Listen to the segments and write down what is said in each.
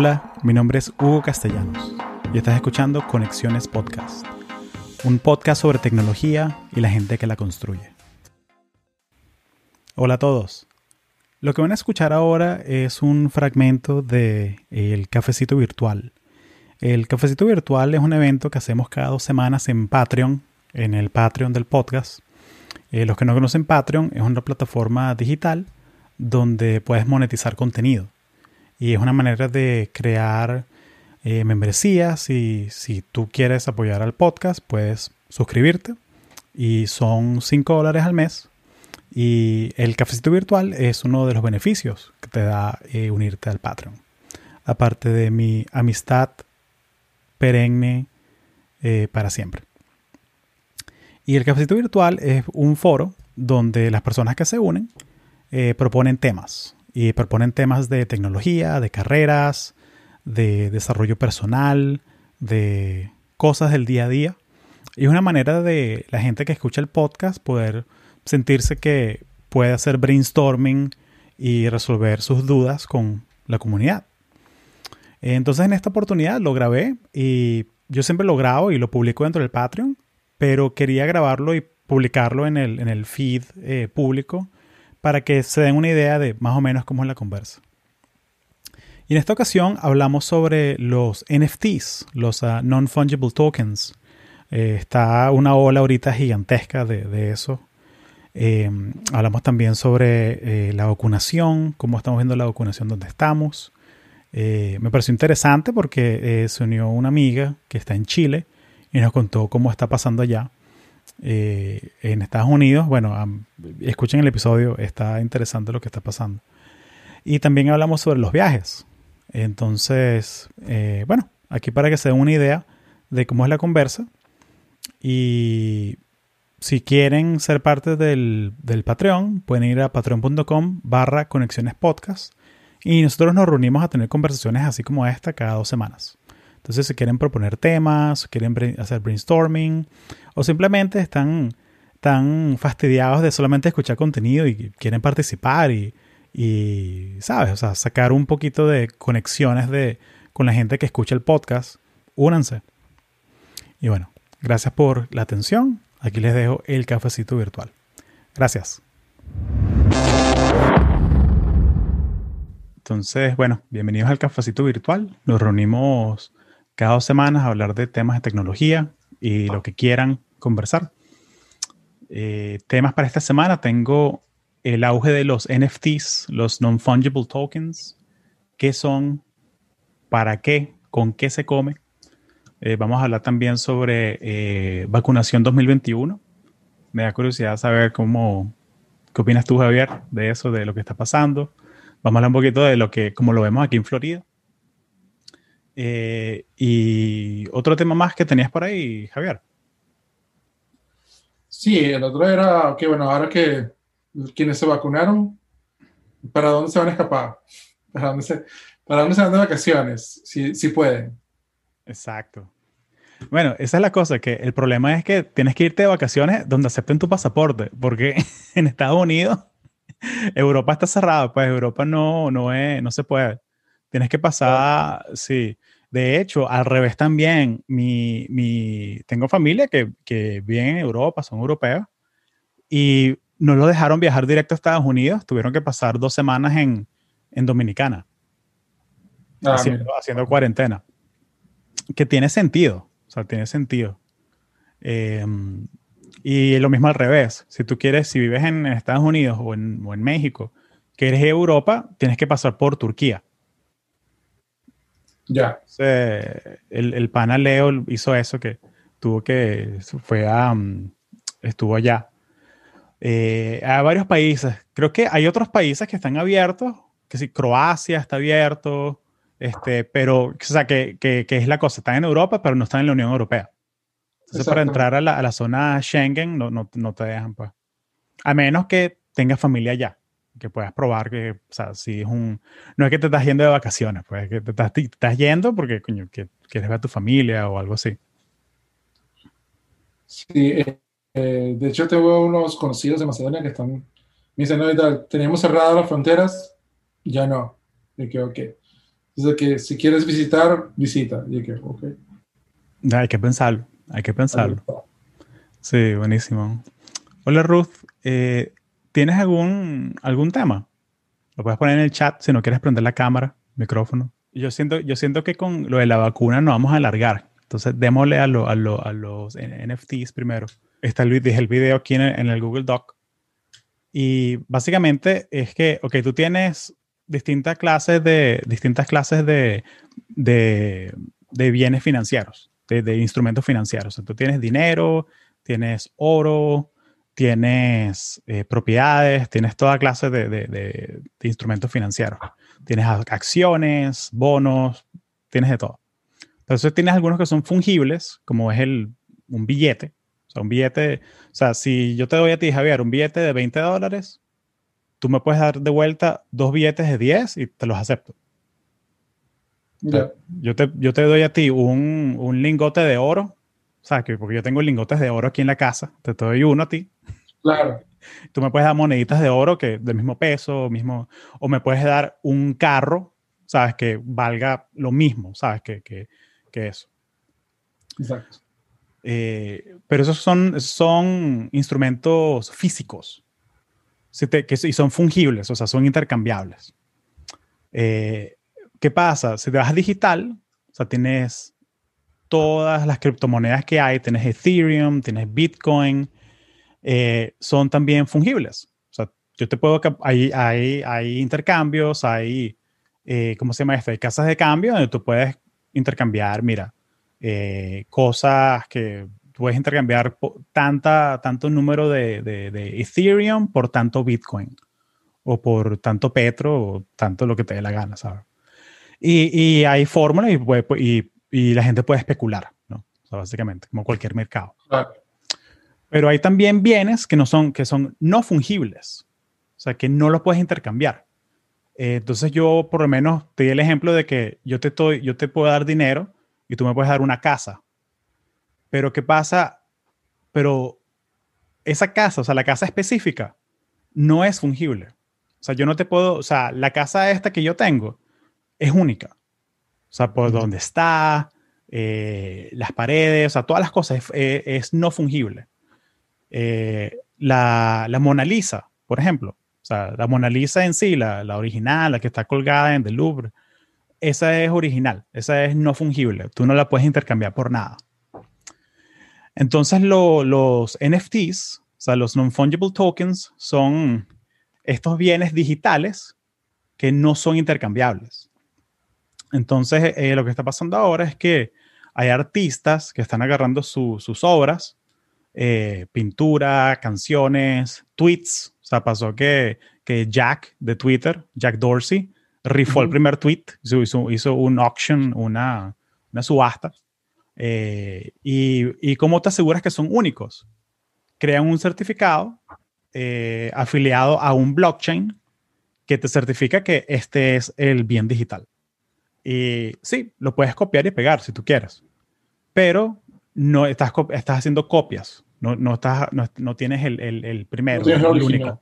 Hola, mi nombre es Hugo Castellanos y estás escuchando Conexiones Podcast, un podcast sobre tecnología y la gente que la construye. Hola a todos. Lo que van a escuchar ahora es un fragmento de El Cafecito Virtual. El Cafecito Virtual es un evento que hacemos cada dos semanas en Patreon, en el Patreon del podcast. Eh, los que no conocen Patreon es una plataforma digital donde puedes monetizar contenido. Y es una manera de crear eh, membresías y si tú quieres apoyar al podcast, puedes suscribirte. Y son 5 dólares al mes. Y el cafecito virtual es uno de los beneficios que te da eh, unirte al Patreon. Aparte de mi amistad perenne eh, para siempre. Y el cafecito virtual es un foro donde las personas que se unen proponen temas y proponen temas de tecnología, de carreras, de desarrollo personal, de cosas del día a día. Y es una manera de la gente que escucha el podcast poder sentirse que puede hacer brainstorming y resolver sus dudas con la comunidad. Entonces en esta oportunidad lo grabé y yo siempre lo grabo y lo publico dentro del Patreon, pero quería grabarlo y publicarlo en el, en el feed eh, público para que se den una idea de más o menos cómo es la conversa. Y en esta ocasión hablamos sobre los NFTs, los ah, Non-Fungible Tokens. Eh, está una ola ahorita gigantesca de, eso. Eh, hablamos también sobre eh, la vacunación, cómo estamos viendo la vacunación donde estamos. me pareció interesante porque se unió una amiga que está en Chile y nos contó cómo está pasando allá. Eh, en Estados Unidos. Bueno, escuchen el episodio, está interesante lo que está pasando. Y también hablamos sobre los viajes. Entonces, eh, bueno, aquí para que se den una idea de cómo es la conversa. Y si quieren ser parte del, del Patreon, pueden ir a patreon.com barra conexiones podcast. Y nosotros nos reunimos a tener conversaciones así como esta cada dos semanas. Entonces, si quieren proponer temas, quieren hacer brainstorming o simplemente están tan fastidiados de solamente escuchar contenido y quieren participar y, y, ¿sabes? O sea, sacar un poquito de conexiones de, con la gente que escucha el podcast, únanse. Y bueno, gracias por la atención. Aquí les dejo el cafecito virtual. Gracias. Entonces, bueno, bienvenidos al cafecito virtual. Nos reunimos cada dos semanas a hablar de temas de tecnología y lo que quieran conversar. Eh, temas para esta semana tengo el auge de los NFTs, los non-fungible tokens. ¿Qué son? ¿Para qué? ¿Con qué se come? Eh, vamos a hablar también sobre eh, vacunación 2021. Me da curiosidad saber cómo, qué opinas tú, Javier, de eso, de lo que está pasando. Vamos a hablar un poquito de lo que, como lo vemos aquí en Florida. Eh, y otro tema más que tenías por ahí, Javier. Sí, el otro era que, bueno, ahora que quienes se vacunaron, ¿para dónde se van a escapar? ¿Para dónde se, para dónde se van de vacaciones? Si, si pueden. Exacto. Bueno, esa es la cosa, que el problema es que tienes que irte de vacaciones donde acepten tu pasaporte, porque en Estados Unidos, Europa está cerrada, pues Europa no, no, es, no se puede. Tienes que pasar, sí. De hecho, al revés también, mi, mi, tengo familia que, que vive en Europa, son europeos, y no lo dejaron viajar directo a Estados Unidos, tuvieron que pasar dos semanas en, en Dominicana, ah, haciendo, haciendo, cuarentena. Que tiene sentido, o sea, tiene sentido. Em, y lo mismo al revés, si tú quieres, si vives en Estados Unidos o en, o en México, que eres de Europa, tienes que pasar por Turquía. Ya. el, el pana Leo hizo eso que tuvo que, fue a, mm, estuvo allá. Eh, hay varios países. Creo que hay otros países que están abiertos, que sí, Croacia está abierto, este, pero, o sea, que, que, que, es la cosa, están en Europa, pero no están en la Unión Europea. Entonces, para entrar a la, a la zona Schengen, no, no, no, te dejan, pues. A menos que tengas familia allá que puedas probar que, o sea, si es un, no es que te estás yendo de vacaciones, pues es que te estás, estás yendo porque, coño, que quieres ver a tu familia o algo así. Sí, eh, eh, de hecho tengo unos conocidos de Macedonia que están, me dicen, no, teníamos cerradas las fronteras, ya no. Y que, ok. Desde que si quieres visitar, visita. Y que, Hay que pensarlo, hay que pensarlo. Sí, buenísimo. Hola Ruth, eh, ¿tienes algún, algún tema? Lo puedes poner en el chat si no quieres prender la cámara, micrófono. Yo siento, yo siento que con lo de la vacuna nos vamos a alargar. Entonces, démosle a, a, los NFTs primero. Está el, el video aquí en en el Google Doc. Y básicamente es que, ok, tú tienes distintas clases de, distintas clases de, de, de bienes financieros, de, de, instrumentos financieros. Tú tienes dinero, tienes oro, tienes eh, propiedades, tienes toda clase de, instrumentos financieros. Tienes acciones, bonos, tienes de todo. Entonces tienes algunos que son fungibles, como es el, un billete. O sea, un billete, o sea, si yo te doy a ti, Javier, un billete de 20 dólares, tú me puedes dar de vuelta dos billetes de 10 y te los acepto. yo, te, yo te doy a ti un, un, lingote de oro, sea, que porque yo tengo lingotes de oro aquí en la casa, te doy uno a ti. Claro. Tú me puedes dar moneditas de oro que del mismo peso, mismo, o me puedes dar un carro, sabes, que valga lo mismo, sabes, que, que, que eso. Exacto. Eh, pero esos son, son instrumentos físicos que, y son fungibles, o sea, son intercambiables. Eh, ¿Qué pasa? Si te vas digital, o sea, tienes todas las criptomonedas que hay, tienes Ethereum, tienes Bitcoin, eh, son también fungibles. O sea, yo te puedo, hay, hay, hay intercambios, hay, eh, ¿cómo se llama esto? Hay casas de cambio donde tú puedes intercambiar, mira, cosas que puedes intercambiar tanta, tanto número de, de, Ethereum por tanto Bitcoin o por tanto Petro o tanto lo que te dé la gana, ¿sabes? Y, y hay fórmulas y, y, y, la gente puede especular, ¿no? O sea, básicamente, como cualquier mercado. Pero hay también bienes que no son, que son no fungibles, o sea, que no los puedes intercambiar. Eh, entonces yo por lo menos te di el ejemplo de que yo te, estoy, yo te puedo dar dinero y tú me puedes dar una casa pero ¿qué pasa? Pero esa casa, o sea, la casa específica, no es fungible. O sea, yo no te puedo, o sea, la casa esta que yo tengo es única. O sea, por dónde está, eh, las paredes, o sea, todas las cosas es, no fungible. Eh, la, la, Mona Lisa, por ejemplo, o sea, la Mona Lisa en sí, la, la original, la que está colgada en el Louvre, esa es original, esa es no fungible. Tú no la puedes intercambiar por nada. Entonces los NFTs, o sea, los non-fungible tokens, son estos bienes digitales que no son intercambiables. Entonces, eh, lo que está pasando ahora es que hay artistas que están agarrando sus obras, eh, pintura, canciones, tweets. O sea, pasó que, que Jack de Twitter, Jack Dorsey, rifó el primer tweet, hizo, hizo un auction, una, una subasta eh, y, cómo te aseguras que son únicos? Crean un certificado eh, afiliado a un blockchain que te certifica que este es el bien digital. Y sí, lo puedes copiar y pegar si tú quieres, pero no estás, estás haciendo copias, no, no, estás, no, tienes el, el, primero, el único,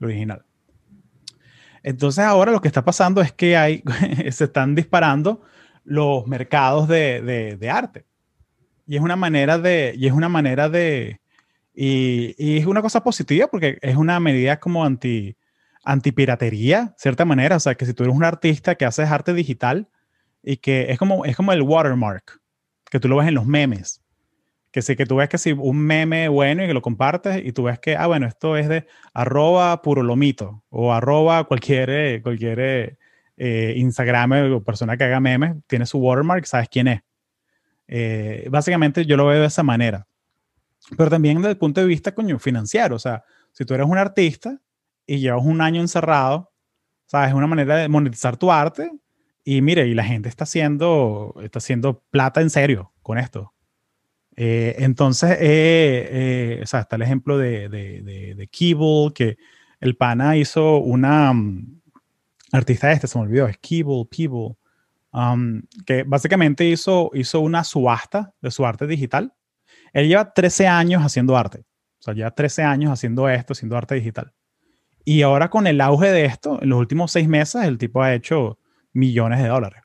el original. Entonces ahora lo que está pasando es que hay, se están disparando los mercados de, de, de arte. Y es una manera de, y es una manera de, y, y, es una cosa positiva porque es una medida como anti, antipiratería, cierta manera. O sea, que si tú eres un artista que haces arte digital y que es como, es como el watermark, que tú lo ves en los memes. Que si que tú ves que si un meme bueno y que lo compartes y tú ves que, ah, bueno, esto es de arroba puro lomito o arroba cualquier, cualquier eh, Instagram o persona que haga memes, tiene su watermark, sabes quién es. Eh, básicamente yo lo veo de esa manera. Pero también desde el punto de vista coño, financiero, o sea, si tú eres un artista y llevas un año encerrado, ¿sabes? Es una manera de monetizar tu arte y mire, y la gente está haciendo, está haciendo plata en serio con esto. Eh, entonces, eh, o sea, está el ejemplo de, de, de, de que el pana hizo una um, artista este, se me olvidó, es Keeble, Peeble, Um, que básicamente hizo, hizo una subasta de su arte digital. Él lleva 13 años haciendo arte, o sea, lleva 13 años haciendo esto, haciendo arte digital. Y ahora con el auge de esto, en los últimos seis meses, el tipo ha hecho millones de dólares.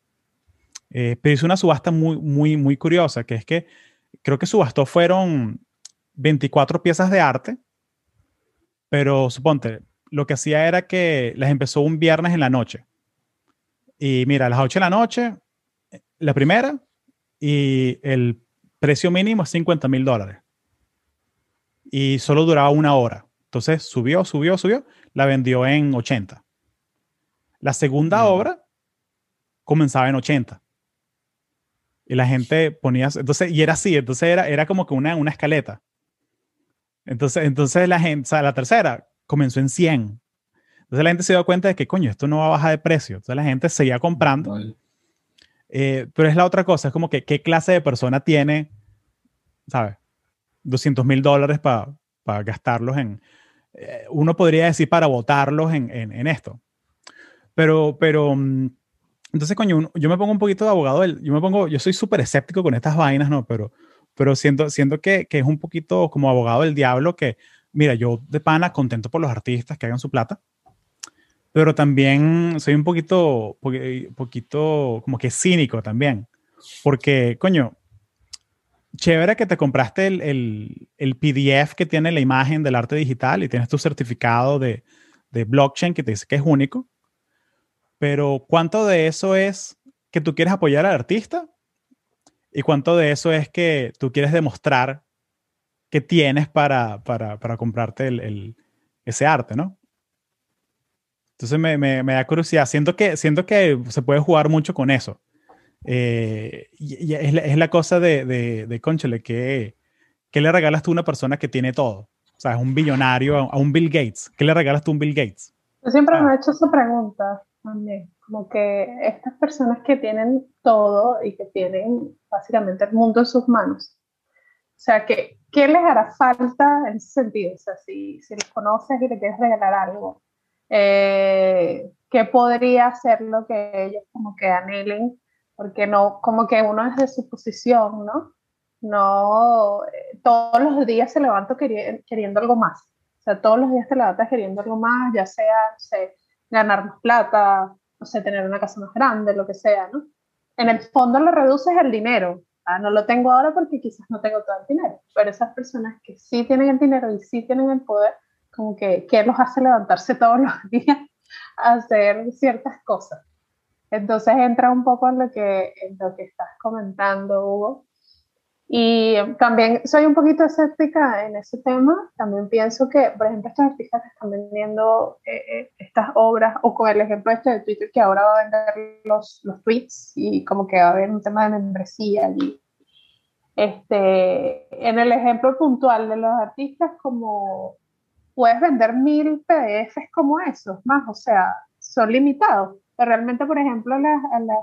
Eh, pero hizo una subasta muy, muy, muy curiosa, que es que creo que subastó fueron 24 piezas de arte, pero suponte, lo que hacía era que las empezó un viernes en la noche. Y mira, a las 8 de la noche, la primera, y el precio mínimo es 50 mil dólares. Y solo duraba una hora. Entonces subió, subió, subió, la vendió en 80. La segunda obra comenzaba en 80. Y la gente ponía, entonces, y era así, entonces era, era como que una, una escaleta. Entonces, entonces la gente, o sea, la tercera comenzó en 100. Entonces la gente se dio cuenta de que, coño, esto no va a bajar de precio. Entonces la gente seguía comprando. Eh, pero es la otra cosa, es como que qué clase de persona tiene, ¿sabes? 200 mil dólares para gastarlos en... Eh, uno podría decir para votarlos en, en, esto. Pero, pero, mm, entonces, coño, yo me pongo un poquito de abogado, yo me pongo, yo soy súper escéptico con estas vainas, ¿no? Pero, pero siento, siento que, que, es un poquito como abogado del diablo que, mira, yo de pana contento por los artistas que hagan su plata, pero también soy un poquito, poquito como que cínico también, porque, coño, chévere que te compraste el, el, el, PDF que tiene la imagen del arte digital y tienes tu certificado de, de blockchain que te dice que es único, pero ¿cuánto de eso es que tú quieres apoyar al artista? ¿Y cuánto de eso es que tú quieres demostrar que tienes para, para, para comprarte el, ese arte, ¿no? Entonces me, me, me, da curiosidad. Siento que, siento que se puede jugar mucho con eso. Eh, y, y es, la, es, la, cosa de, de, de Conchele, que, ¿qué le regalas tú a una persona que tiene todo? O sea, es un billonario, a, a un Bill Gates. ¿Qué le regalas tú a un Bill Gates? Yo siempre ah. me he hecho esa pregunta también, como que estas personas que tienen todo y que tienen básicamente el mundo en sus manos, o sea, que, ¿qué les hará falta en ese sentido? O sea, si, si les conoces y le quieres regalar algo, eh, ¿qué podría ser lo que ellos como que anhelen? Porque no, como que uno es de su posición, ¿no? No, eh, todos los días se levanta queriendo, queriendo algo más. O sea, todos los días te levantas queriendo algo más, ya sea, no sé, ganar más plata, no sé, tener una casa más grande, lo que sea, ¿no? En el fondo le reduces el dinero. Ah, no lo tengo ahora porque quizás no tengo todo el dinero, pero esas personas que sí tienen el dinero y sí tienen el poder, como que, ¿qué los hace levantarse todos los días a hacer ciertas cosas? Entonces entra un poco en lo que, estás comentando, Hugo, y también soy un poquito escéptica en ese tema. También pienso que, por ejemplo, estos artistas que están vendiendo eh, eh, estas obras, o con el ejemplo este de Twitter, que ahora va a vender los, los tweets y como que va a haber un tema de membresía allí. Este, en el ejemplo puntual de los artistas, como puedes vender mil PDFs como esos, más, o sea, son limitados. Pero realmente, por ejemplo, las a la,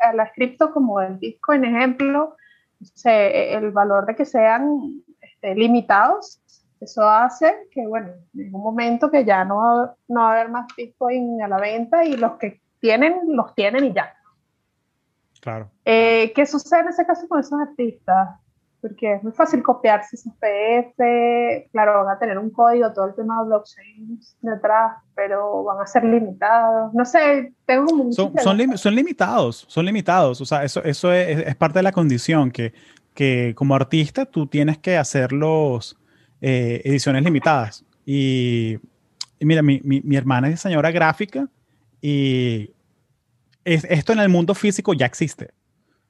a la cripto como el Bitcoin, ejemplo, se, el valor de que sean este, limitados, eso hace que, bueno, en un momento que ya no, no va a haber más Bitcoin a la venta y los que tienen, los tienen y ya. Claro. Eh, ¿Qué sucede en ese caso con esos artistas? Porque es muy fácil copiarse esos PDF, claro, van a tener un código, todo el tema de blockchain detrás, pero van a ser limitados. No sé, tengo un son, son, lim son, limitados, son limitados, o sea, eso, eso es, es, parte de la condición, que, que como artista tú tienes que hacer los eh, ediciones limitadas. Y, y mira, mi, mi, mi, hermana es diseñadora gráfica y es, esto en el mundo físico ya existe.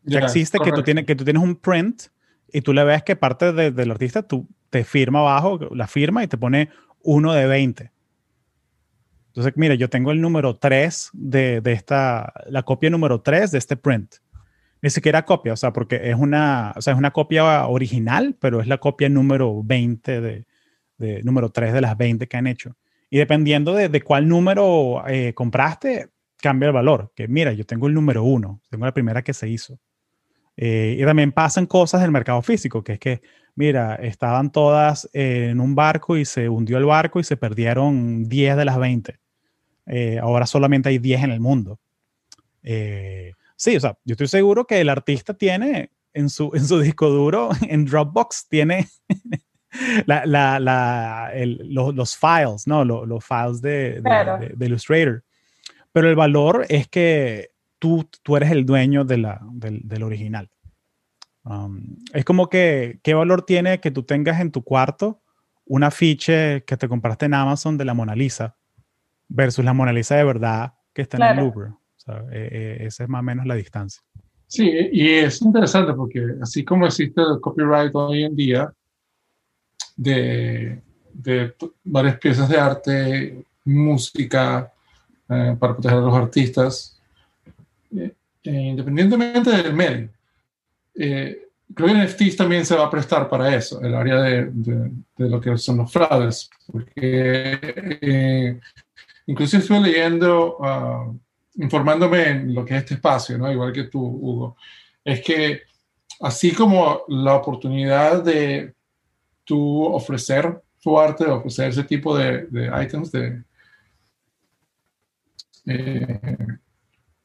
Ya yeah, existe que tú, tienes, que tú tienes un print y tú le ves que parte de, del artista tú te firma abajo la firma y te pone uno de 20. Entonces, mira, yo tengo el número 3 de, de, esta, la copia número 3 de este print. Ni siquiera copia, o sea, porque es una, o sea, es una copia original, pero es la copia número 20 de, de número 3 de las 20 que han hecho. Y dependiendo de, de cuál número eh, compraste, cambia el valor. Que mira, yo tengo el número 1, tengo la primera que se hizo. Eh, y también pasan cosas del mercado físico, que es que, mira, estaban todas eh, en un barco y se hundió el barco y se perdieron 10 de las 20. Eh, ahora solamente hay 10 en el mundo. Eh, sí, o sea, yo estoy seguro que el artista tiene en su, en su disco duro, en Dropbox, tiene la, la, la, el, los, los, files, ¿no? Los, los files de, de, claro. de, de Illustrator. Pero el valor es que tú, tú eres el dueño de la, del, del original. Um, es como que, ¿qué valor tiene que tú tengas en tu cuarto un afiche que te compraste en Amazon de la Mona Lisa versus la Mona Lisa de verdad que está en el Louvre? O sea, eh, esa es más o menos la distancia. Sí, y es interesante porque así como existe el copyright hoy en día de, de varias piezas de arte, música, eh, para proteger a los artistas, eh, independientemente del medio, eh, creo que NFTs también se va a prestar para eso, el área de, de, lo que son los fraudes, porque eh, incluso estuve leyendo, uh, informándome en lo que es este espacio, ¿no? igual que tú, Hugo, es que así como la oportunidad de tú ofrecer tu arte, ofrecer ese tipo de, de items, de, eh,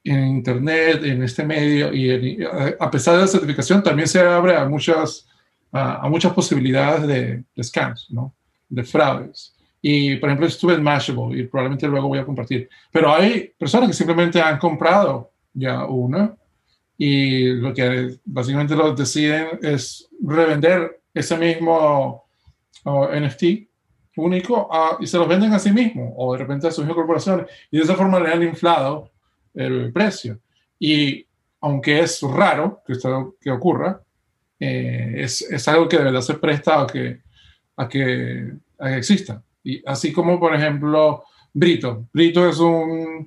en Internet, en este medio, y a pesar de la certificación, también se abre a muchas, a, muchas posibilidades de, de, scams, ¿no? de fraudes. Y, por ejemplo, estuve en Mashable y probablemente luego voy a compartir. Pero hay personas que simplemente han comprado ya una y lo que básicamente lo deciden es revender ese mismo NFT único y se los venden a sí mismos o de repente a sus corporaciones y de esa forma le han inflado el precio. Y aunque es raro que esto que ocurra, eh, es, es, algo que de verdad se presta a que, a que, exista. Y así como, por ejemplo, Brito. Brito es un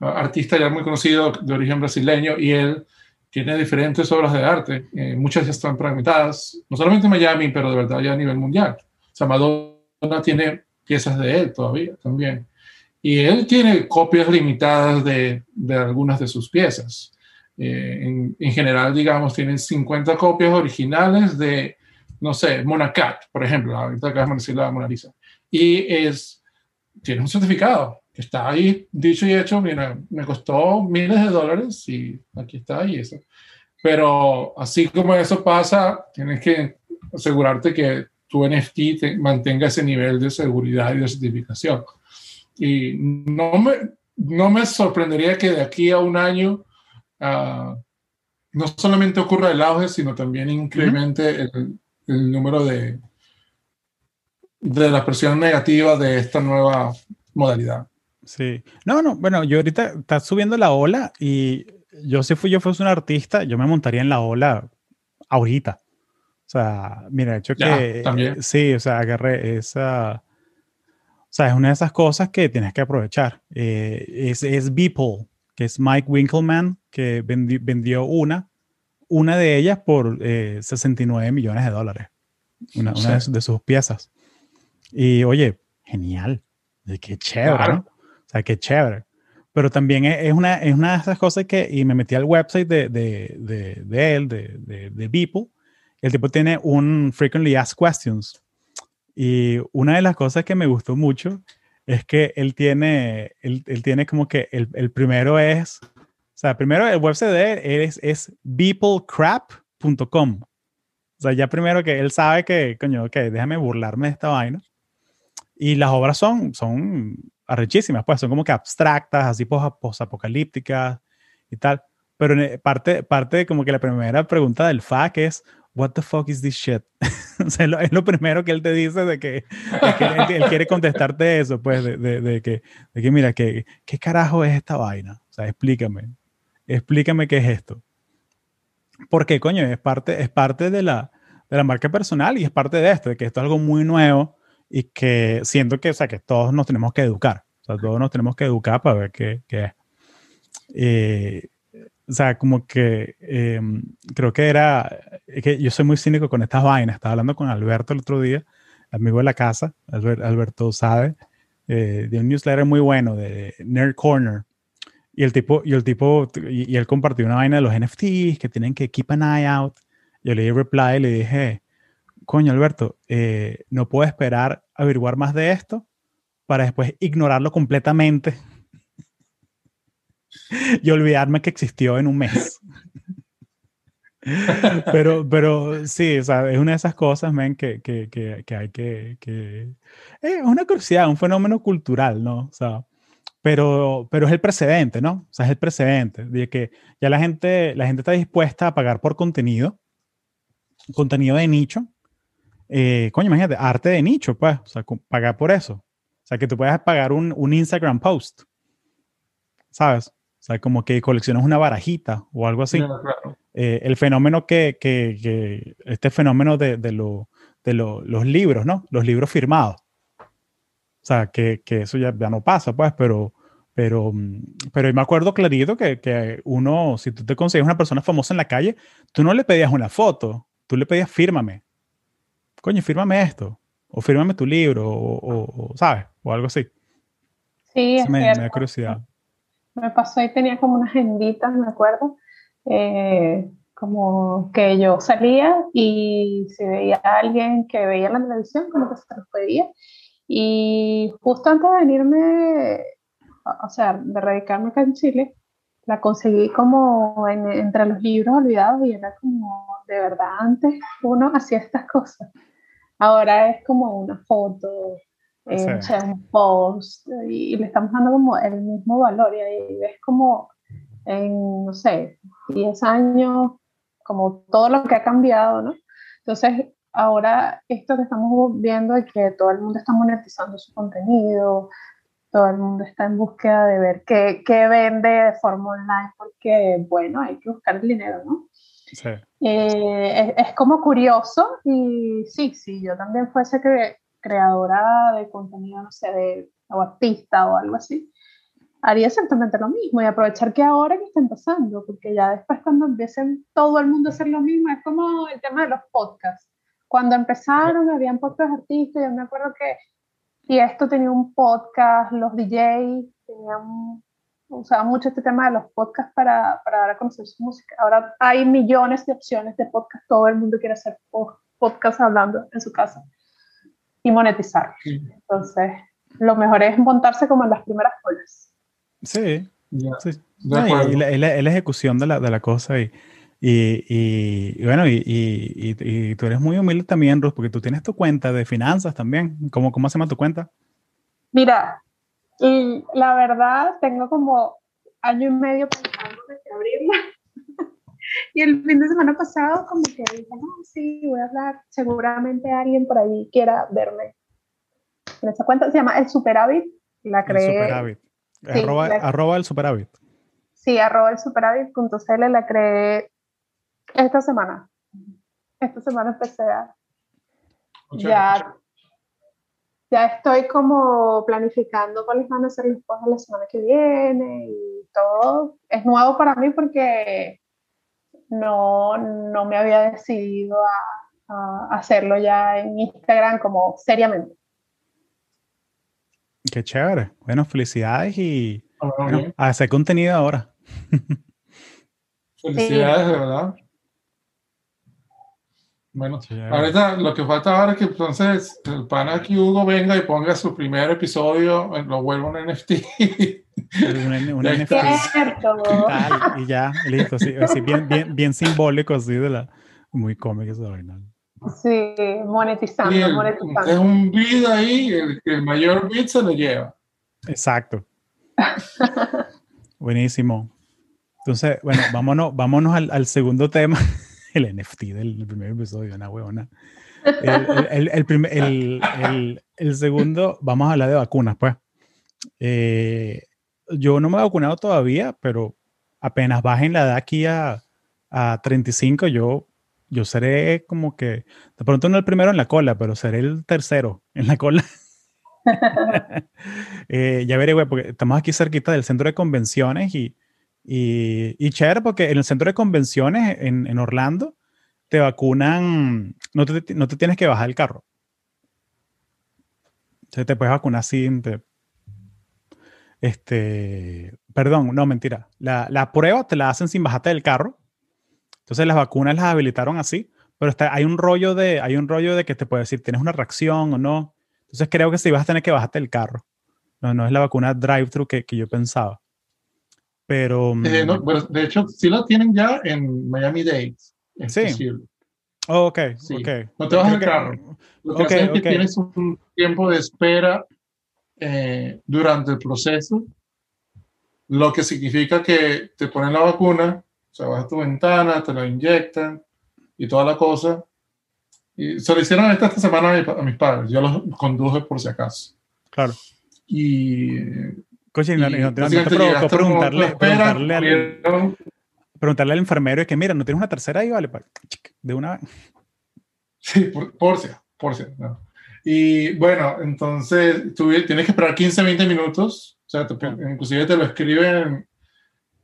artista ya muy conocido de origen brasileño y él tiene diferentes obras de arte. Eh, muchas ya están fragmentadas, no solamente en Miami, pero de verdad ya a nivel mundial. O sea, Madonna tiene piezas de él todavía también. Y él tiene copias limitadas de, de algunas de sus piezas. Eh, en, en, general, digamos, tienen 50 copias originales de, no sé, Monacat, por ejemplo, ahorita acabamos de decir la Mona Lisa. Y es, tiene un certificado que está ahí, dicho y hecho, mira, me costó miles de dólares y aquí está y eso. Pero así como eso pasa, tienes que asegurarte que tu NFT te mantenga ese nivel de seguridad y de certificación. Y no me, no me sorprendería que de aquí a un año uh, no solamente ocurra el auge, sino también incremente el, el, número de, de la presión negativa de esta nueva modalidad. Sí. No, no, bueno, yo ahorita está subiendo la ola y yo si fui, yo fuese un artista, yo me montaría en la ola ahorita. O sea, mira, de hecho que... También. Sí, o sea, agarré esa sea, es una de esas cosas que tienes que aprovechar. Eh, es, es Beeple, que es Mike Winkleman, que vendió una, una de ellas por 69 eh, millones de dólares. Una, una de, sus piezas. Y oye, genial. Qué chévere, ¿no? O sea, qué chévere. Pero también es una, es una de esas cosas que, y me metí al website de, de, de, de él, de, de, de Beeple. El tipo tiene un Frequently Asked Questions y una de las cosas que me gustó mucho es que él tiene, él, él tiene como que el, el, primero es, o sea, primero el website de él es, es beeplecrap.com. O sea, ya primero que él sabe que, coño, ok, déjame burlarme de esta vaina. Y las obras son, son arrechísimas, pues son como que abstractas, así posapocalípticas y tal. Pero parte, parte de como que la primera pregunta del FAQ es, what the fuck is this shit? o sea, es lo primero que él te dice de que, él, quiere contestarte eso, pues, de, de, que, de que, mira, que, ¿qué carajo es esta vaina? O sea, explícame, explícame qué es esto. Porque, coño, es parte, es parte de la, de la marca personal y es parte de esto, de que esto es algo muy nuevo y que siento que, o sea, que todos nos tenemos que educar. O sea, todos nos tenemos que educar para ver qué, qué es. Eh, o sea, como que em, creo que era, que yo soy muy cínico con estas vainas. Estaba hablando con Alberto el otro día, amigo de la casa, Alberto sabe, eh, de un newsletter muy bueno de Nerd Corner. Y el tipo, y el tipo, y, él compartió una vaina de los NFTs que tienen que keep an eye out. Yo le di reply y le dije, coño Alberto, eh, no puedo esperar averiguar más de esto para después ignorarlo completamente y olvidarme que existió en un mes. pero, pero sí, o sea, es una de esas cosas, men, que, que, que, que hay que... que es una curiosidad, un fenómeno cultural, ¿no? O sea, pero, pero es el precedente, ¿no? O sea, es el precedente de que ya la gente, la gente está dispuesta a pagar por contenido, contenido de nicho. Eh, coño, imagínate, arte de nicho, pues, o sea, pagar por eso. O sea, que tú puedas pagar un, un Instagram post, ¿sabes? O sea, como que coleccionas una barajita o algo así. Eh, el fenómeno que, que, que, este fenómeno de, de, lo, de lo, los libros, ¿no? Los libros firmados. O sea, que, que eso ya, ya, no pasa, pues, pero, pero, pero me acuerdo clarito que, que, uno, si tú te consigues una persona famosa en la calle, tú no le pedías una foto, tú le pedías fírmame. Coño, fírmame esto, o fírmame tu libro, o, o, o ¿sabes? O algo así. Sí, es me, cierto. me da curiosidad. Me pasó y tenía como unas agenditas, me acuerdo, eh, como que yo salía y si veía a alguien que veía la televisión, como que se los pedía. Y justo antes de venirme, o sea, de radicarme acá en Chile, la conseguí como en, entre los libros olvidados y era como, de verdad, antes uno hacía estas cosas. Ahora es como una foto, eh, sí. o sea, un post, y, y, le estamos dando como el mismo valor. Y ahí ves como en, no sé, 10 años, como todo lo que ha cambiado, ¿no? Entonces, ahora esto que estamos viendo es que todo el mundo está monetizando su contenido, todo el mundo está en búsqueda de ver qué, qué vende de forma online, porque, bueno, hay que buscar el dinero, ¿no? Sí. Eh, es, es, como curioso y sí, sí, yo también fuese cre creadora de contenido, no sé, de, o artista o algo así, haría exactamente lo mismo y aprovechar que ahora que está empezando, porque ya después cuando empiecen todo el mundo a hacer lo mismo, es como el tema de los podcasts. Cuando empezaron, habían podcasts artistas, yo me acuerdo que y esto tenía un podcast, los DJs tenían, usaban mucho este tema de los podcasts para, para, dar a conocer su música. Ahora hay millones de opciones de podcast, todo el mundo quiere hacer podcast hablando en su casa y monetizar. Entonces, lo mejor es montarse como en las primeras olas. Sí, yeah. sí. No, y, la, y, la, y, la, ejecución de la, de la cosa y, y, y bueno, y, y, tú eres muy humilde también, Ruth, porque tú tienes tu cuenta de finanzas también. ¿Cómo, cómo se llama tu cuenta? Mira, y la verdad tengo como año y medio pensando de abrirla. Y el fin de semana pasado como que dije, no, sí, voy a hablar. Seguramente alguien por ahí quiera verme. En esa cuenta se llama El Superávit. La creé. El Superávit. Sí, arroba, la, arroba el superávit. Sí, arroba el superávit.cl la creé esta semana. Esta semana empecé a... Ya, ya estoy como planificando cuáles van a ser los posts de la semana que viene y todo. Es nuevo para mí porque no, no me había decidido a, a hacerlo ya en Instagram como seriamente. Qué chévere. Bueno, felicidades y bueno, a hacer contenido ahora. Felicidades, sí. de verdad. Bueno, ahorita lo que falta ahora es que entonces el pana aquí Hugo venga y ponga su primer episodio, lo vuelva un NFT. un, un NFT. Tal, y ya, listo, sí, así bien, bien, bien simbólico, así de la muy cómico esa vaina. Sí, monetizando, el, monetizando. Es un bid ahí, el, el mayor bid se lo lleva. Exacto. Buenísimo. Entonces, bueno, vámonos, vámonos al, al segundo tema el NFT del primer episodio, una huevona. El, el, el, segundo, vamos a hablar de vacunas, pues. Eh, yo no me he vacunado todavía, pero apenas bajen la edad aquí a, a 35, yo, yo seré como que, de pronto no el primero en la cola, pero seré el tercero en la cola. eh, ya veré, güey, porque estamos aquí cerquita del centro de convenciones y, y, y chévere porque en el centro de convenciones en, en Orlando te vacunan, no te, no te, tienes que bajar el carro. O sea, te puedes vacunar sin... Te, este, perdón, no, mentira. La, la, prueba te la hacen sin bajarte del carro. Entonces las vacunas las habilitaron así, pero está, hay un rollo de, hay un rollo de que te puede decir, tienes una reacción o no. Entonces creo que sí vas a tener que bajarte del carro. No, no es la vacuna drive-thru que, que yo pensaba. Pero. Eh, no, pero de hecho, sí la tienen ya en Miami Dade. Es sí. Oh, ok, sí. ok. No te vas al carro. Lo que okay, es que tienes un tiempo de espera eh, durante el proceso lo que significa que te ponen la vacuna, o sea, vas a tu ventana, te la inyectan y toda la cosa. Y se lo hicieron esta, esta semana a, mis padres, yo los conduje por si acaso. Claro. Y... Coche, y no, no, te, provocó preguntarle, preguntarle, al, preguntarle al enfermero que, mira, ¿no tienes una tercera ahí? Vale, de una vez. Sí, por, por si, por si. No. Y bueno, entonces tú tienes que esperar 15, 20 minutos. O sea, inclusive te lo escriben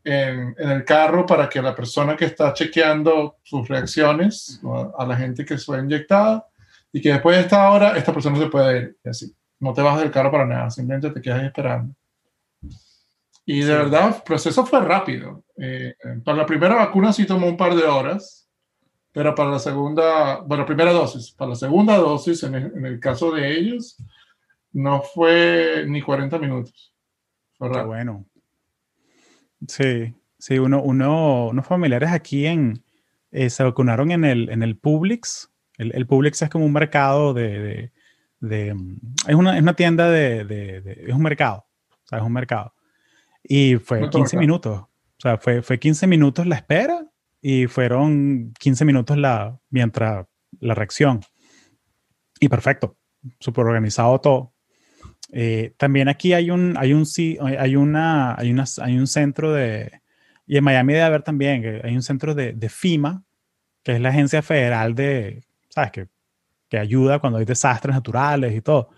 en, en, el carro para que la persona que está chequeando sus reacciones a la gente que fue inyectada y que después de esta hora esta persona se puede ir. Y así. No te bajas del carro para nada, simplemente te quedas esperando. Y de verdad, el proceso fue rápido. Eh, para la primera vacuna sí tomó un par de horas pero para la segunda, bueno, primera dosis, para la segunda dosis, en el, caso de ellos, no fue ni 40 minutos. Qué bueno. Sí, sí, uno, uno, unos familiares aquí en, eh, se vacunaron en el, en el Publix. El, el Publix es como un mercado de, de, es, una, es, una, tienda de, de, es un mercado, o sea, es un mercado. Y fue 15 minutos, o sea, fue, fue 15 minutos la espera y fueron 15 minutos la, mientras la reacción. Y perfecto, súper organizado todo. Eh, también aquí hay un, hay un, hay una, hay una, hay un centro de, y en Miami debe haber también, hay un centro de, de FIMA, que es la agencia federal de, ¿sabes? Que, que ayuda cuando hay desastres naturales y todo.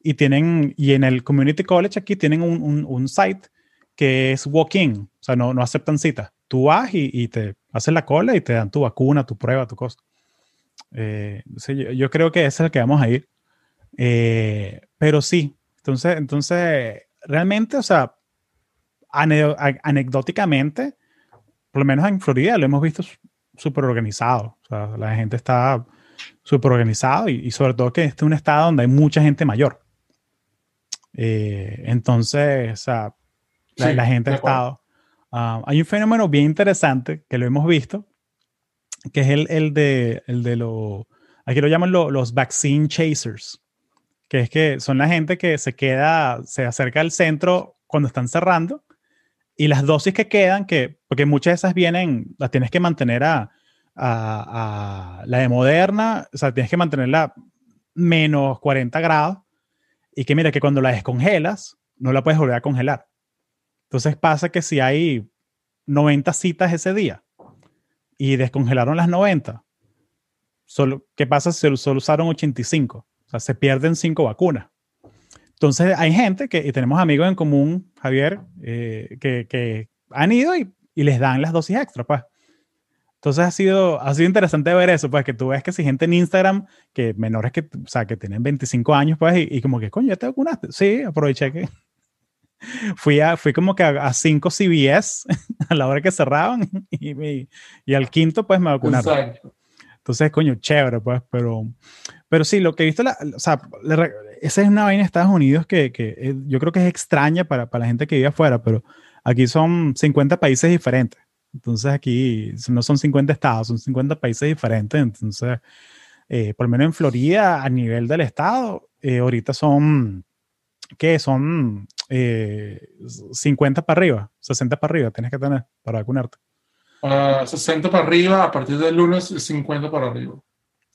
Y tienen, y en el Community College aquí tienen un, un, site que es walk-in, o sea, no, no aceptan citas. Tú vas y te haces la cola y te dan tu vacuna, tu prueba, tu cosa. Eh, yo, creo que ese es el que vamos a ir. Eh, pero sí, entonces, entonces, realmente, o sea, anecdóticamente, por lo menos en Florida lo hemos visto súper organizado. O sea, la gente está súper organizada y, sobre todo que este es un estado donde hay mucha gente mayor. Eh, entonces, o sea, la gente ha estado Ah, hay un fenómeno bien interesante que lo hemos visto, que es el, el de, el de lo, aquí lo llaman los vaccine chasers, que es que son la gente que se queda, se acerca al centro cuando están cerrando y las dosis que quedan, que, porque muchas de esas vienen, las tienes que mantener a, a, a la de Moderna, o sea, tienes que mantenerla menos 40 grados y que mira que cuando la descongelas, no la puedes volver a congelar. Entonces pasa que si hay 90 citas ese día y descongelaron las 90, solo, ¿qué pasa si solo usaron 85? O sea, se pierden 5 vacunas. Entonces hay gente que, y tenemos amigos en común, Javier, eh, que, que, han ido y, y, les dan las dosis extra, pues. Entonces ha sido, ha sido interesante ver eso, pues que tú ves que si gente en Instagram, que menores que, o sea, que tienen 25 años, pues, y, y como que, coño, ¿ya te vacunaste? Sí, aproveché que, fui, a, fui como que a, cinco CBS a la hora que cerraban y, y, al quinto pues me vacunaron. Entonces, coño, chévere, pues, pero, pero sí, lo que he visto, la, o sea, esa es una vaina en Estados Unidos que, que yo creo que es extraña para, para la gente que vive afuera, pero aquí son 50 países diferentes. Entonces aquí no son 50 estados, son 50 países diferentes. Entonces, eh, por lo menos en Florida, a nivel del estado, eh, ahorita son, ¿qué? Son 50 eh, para arriba, 60 para arriba tienes que tener para vacunarte. 60 para arriba, a partir del lunes 50 para arriba.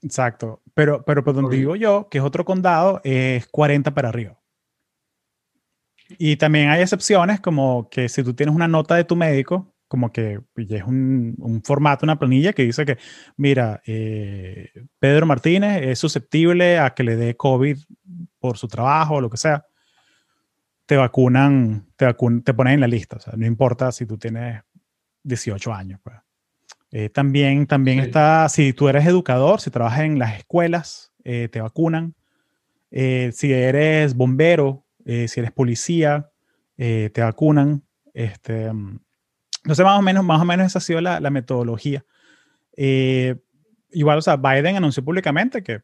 Exacto, pero, pero por donde digo yo, que es otro condado, es 40 para arriba. Y también hay excepciones como que si tú tienes una nota de tu médico, como que es un, un formato, una planilla que dice que, mira, eh, Pedro Martínez es susceptible a que le dé COVID por su trabajo o lo que sea te vacunan, te, te ponen en la lista. O sea, no importa si tú tienes 18 años. Pues. Eh, también también está, si tú eres educador, si trabajas en las escuelas, eh, te vacunan. Eh, si eres bombero, si eres policía, te vacunan. Este, no sé, más o menos, más o menos esa ha sido la, la metodología. igual, o sea, Biden anunció públicamente que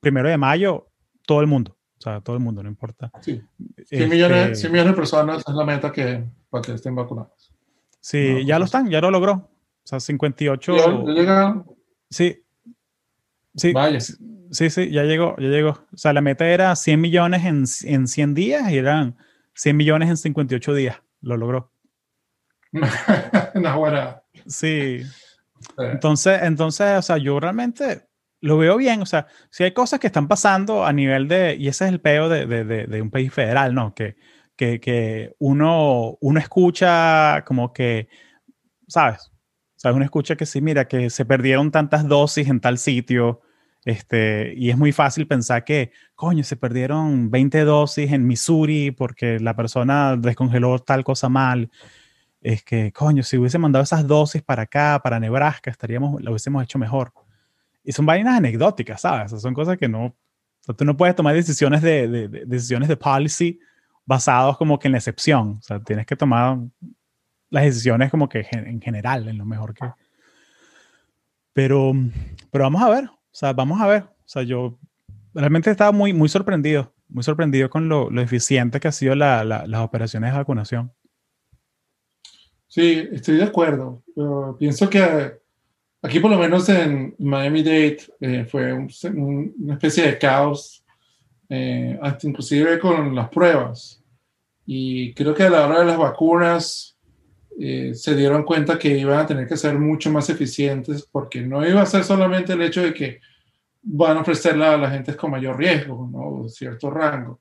primero de mayo todo el mundo. O sea, todo el mundo, no importa. Sí. 100 millones, este millones de personas es la meta que, para que estén vacunados. Sí, ya lo están, ya lo logró. O sea, 58. ¿Ya, llegaron? Sí. Sí. Vaya. Sí, sí, ya llegó, ya llegó. O sea, la meta era 100 millones en, en 100 días y eran 100 millones en 58 días. Lo logró. Sí. Entonces, entonces, o sea, yo realmente lo veo bien. O sea, si hay cosas que están pasando a nivel de, y ese es el peo de, de, de, un país federal, ¿no? Que, que, que, uno, uno escucha como que, ¿sabes? Sea, uno escucha que sí, mira, que se perdieron tantas dosis en tal sitio. Este, y es muy fácil pensar que, coño, se perdieron 20 dosis en Missouri porque la persona descongeló tal cosa mal es que, coño, si hubiese mandado esas dosis para acá, para Nebraska, estaríamos, lo hubiésemos hecho mejor. Y son vainas anecdóticas, ¿sabes? son cosas que no, tú no puedes tomar decisiones de, de, decisiones de policy basados como que en la excepción. O sea, tienes que tomar las decisiones como que en general, en lo mejor que... Pero, pero vamos a ver, o sea, vamos a ver. O sea, yo realmente estaba muy, muy sorprendido, muy sorprendido con lo, lo eficiente que ha sido la, las operaciones de vacunación. Sí, estoy de acuerdo. pienso que aquí, por lo menos en Miami-Dade, eh, fue una especie de caos, eh, hasta inclusive con las pruebas. Y creo que a la hora de las vacunas eh, se dieron cuenta que iban a tener que ser mucho más eficientes porque no iba a ser solamente el hecho de que van a ofrecerla a la gente con mayor riesgo, ¿no? cierto rango.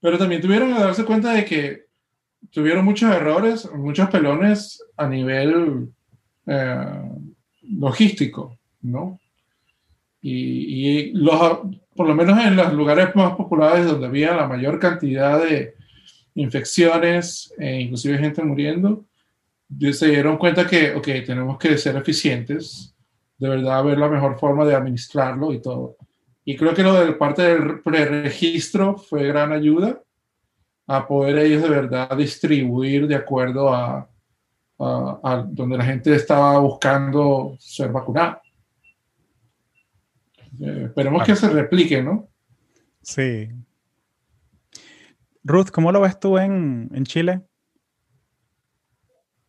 Pero también tuvieron que darse cuenta de que tuvieron muchos errores, muchos pelones a nivel eh, logístico, ¿no? Y, los, por lo menos en los lugares más populares donde había la mayor cantidad de infecciones, e inclusive gente muriendo, se dieron cuenta que, ok, tenemos que ser eficientes, de verdad ver la mejor forma de administrarlo y todo. Y creo que lo de parte del preregistro fue gran ayuda a poder ellos de verdad distribuir de acuerdo a, a, donde la gente estaba buscando ser vacunada. Eh, esperemos que se replique, ¿no? Sí. Ruth, ¿cómo lo ves tú en, en Chile?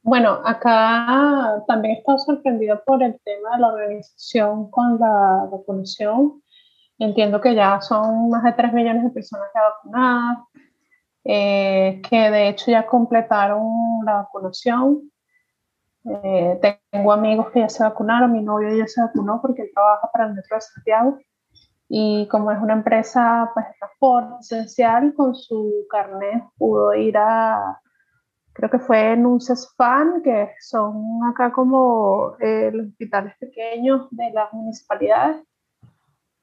Bueno, acá también he estado sorprendido por el tema de la organización con la vacunación. Entiendo que ya son más de 3 millones de personas ya vacunadas. Eh, que de hecho ya completaron la vacunación. Eh, tengo amigos que ya se vacunaron, mi novio ya se vacunó porque él trabaja para el Metro de Santiago y como es una empresa pues, de transporte esencial, con su carnet pudo ir a, creo que fue en un CESFAN, que son acá como eh, los hospitales pequeños de las municipalidades.